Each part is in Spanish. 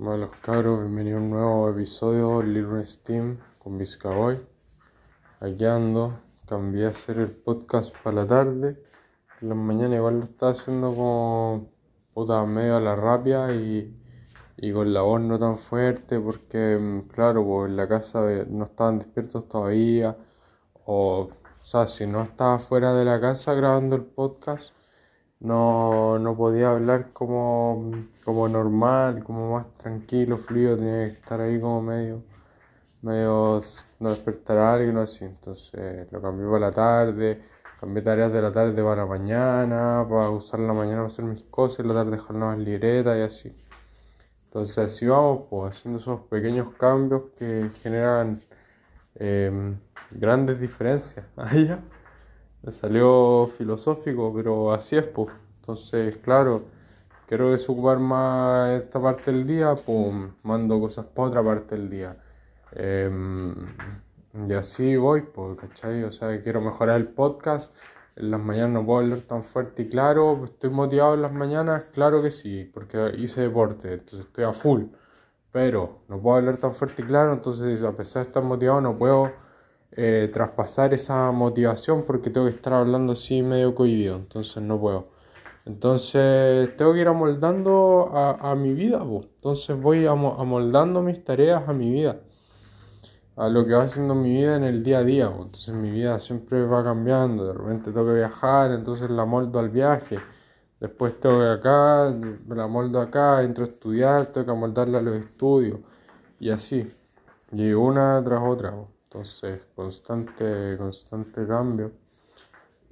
Los cabros, bienvenido a un nuevo episodio de Little Steam con Vizcaboy. Aquí ando, cambié a hacer el podcast para la tarde. En la mañana igual lo estaba haciendo como puta medio a la rabia y, y con la voz no tan fuerte porque mm, claro, pues en la casa no estaban despiertos todavía. O, o sea, si no estaba fuera de la casa grabando el podcast no, no podía hablar como, como normal, como más tranquilo, fluido, tenía que estar ahí como medio, medio, no despertar alguien así, entonces lo cambié para la tarde, cambié tareas de la tarde para la mañana, para usar la mañana para hacer mis cosas, la tarde dejar más libreta y así. Entonces así vamos, pues haciendo esos pequeños cambios que generan em, grandes diferencias. Ahí ya. Me salió filosófico, pero así es, pues. Entonces, claro, quiero desocupar más esta parte del día, pues mando cosas para otra parte del día. Em, y así voy, pues, ¿cachai? O sea, quiero mejorar el podcast. En las mañanas no puedo hablar tan fuerte y claro, estoy motivado en las mañanas, claro que sí, porque hice deporte, entonces estoy a full. Pero no puedo hablar tan fuerte y claro, entonces a pesar de estar motivado no puedo eh, traspasar esa motivación porque tengo que estar hablando así medio cohibido, entonces no puedo. Entonces tengo que ir amoldando a, mi vida, entonces voy amoldando mis tareas a mi vida, a lo que va haciendo mi vida en el día a día. Entonces mi vida siempre va cambiando, de repente tengo que viajar, entonces la moldo al viaje. Después tengo que acá, la moldo acá, entro a estudiar, tengo que amoldarla a los estudios y así. Y una tras otra. Entonces, constante, constante cambio.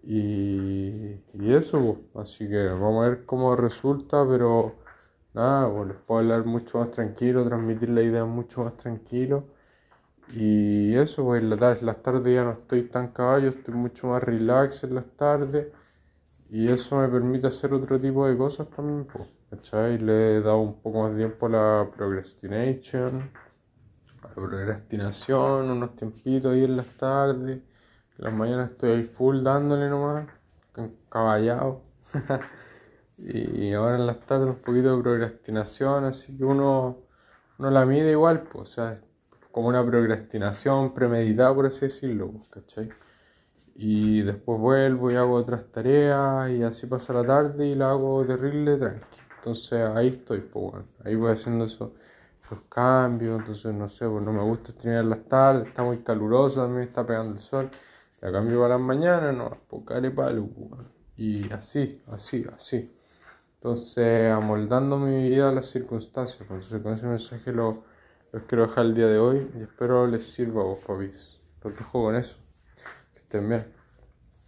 Y, y eso, así que vamos a ver cómo resulta, pero nada, pues les puedo hablar mucho más tranquilo, transmitir la idea mucho más tranquilo. Y eso, pues en las tardes ya no estoy tan caballo, estoy mucho más relax en las tardes. Y eso me permite hacer otro tipo de cosas también, pues, ¿cachai? Le he dado un poco más de tiempo a la procrastination la procrastinación, unos tiempitos ahí en las tardes. En las mañanas estoy ahí full dándole nomás, caballado. y ahora en las tardes un poquito de procrastinación, así que uno, uno la mide igual, pues, o sea, como una procrastinación premeditada, por así decirlo, pues, ¿cachai? Y después vuelvo y hago otras tareas y así pasa la tarde y la hago terrible tranqui. Entonces ahí estoy, pues bueno, ahí voy haciendo eso cambios, entonces no sé, pues no me gusta estrenar las tardes, está muy caluroso, también está pegando el sol, la cambio para las mañanas, no, pues palo, pues, y así, así, así. Entonces, amoldando mi vida a las circunstancias, entonces con ese mensaje lo, los quiero dejar el día de hoy y espero les sirva a vos, papis. Los dejo con eso. Que estén bien.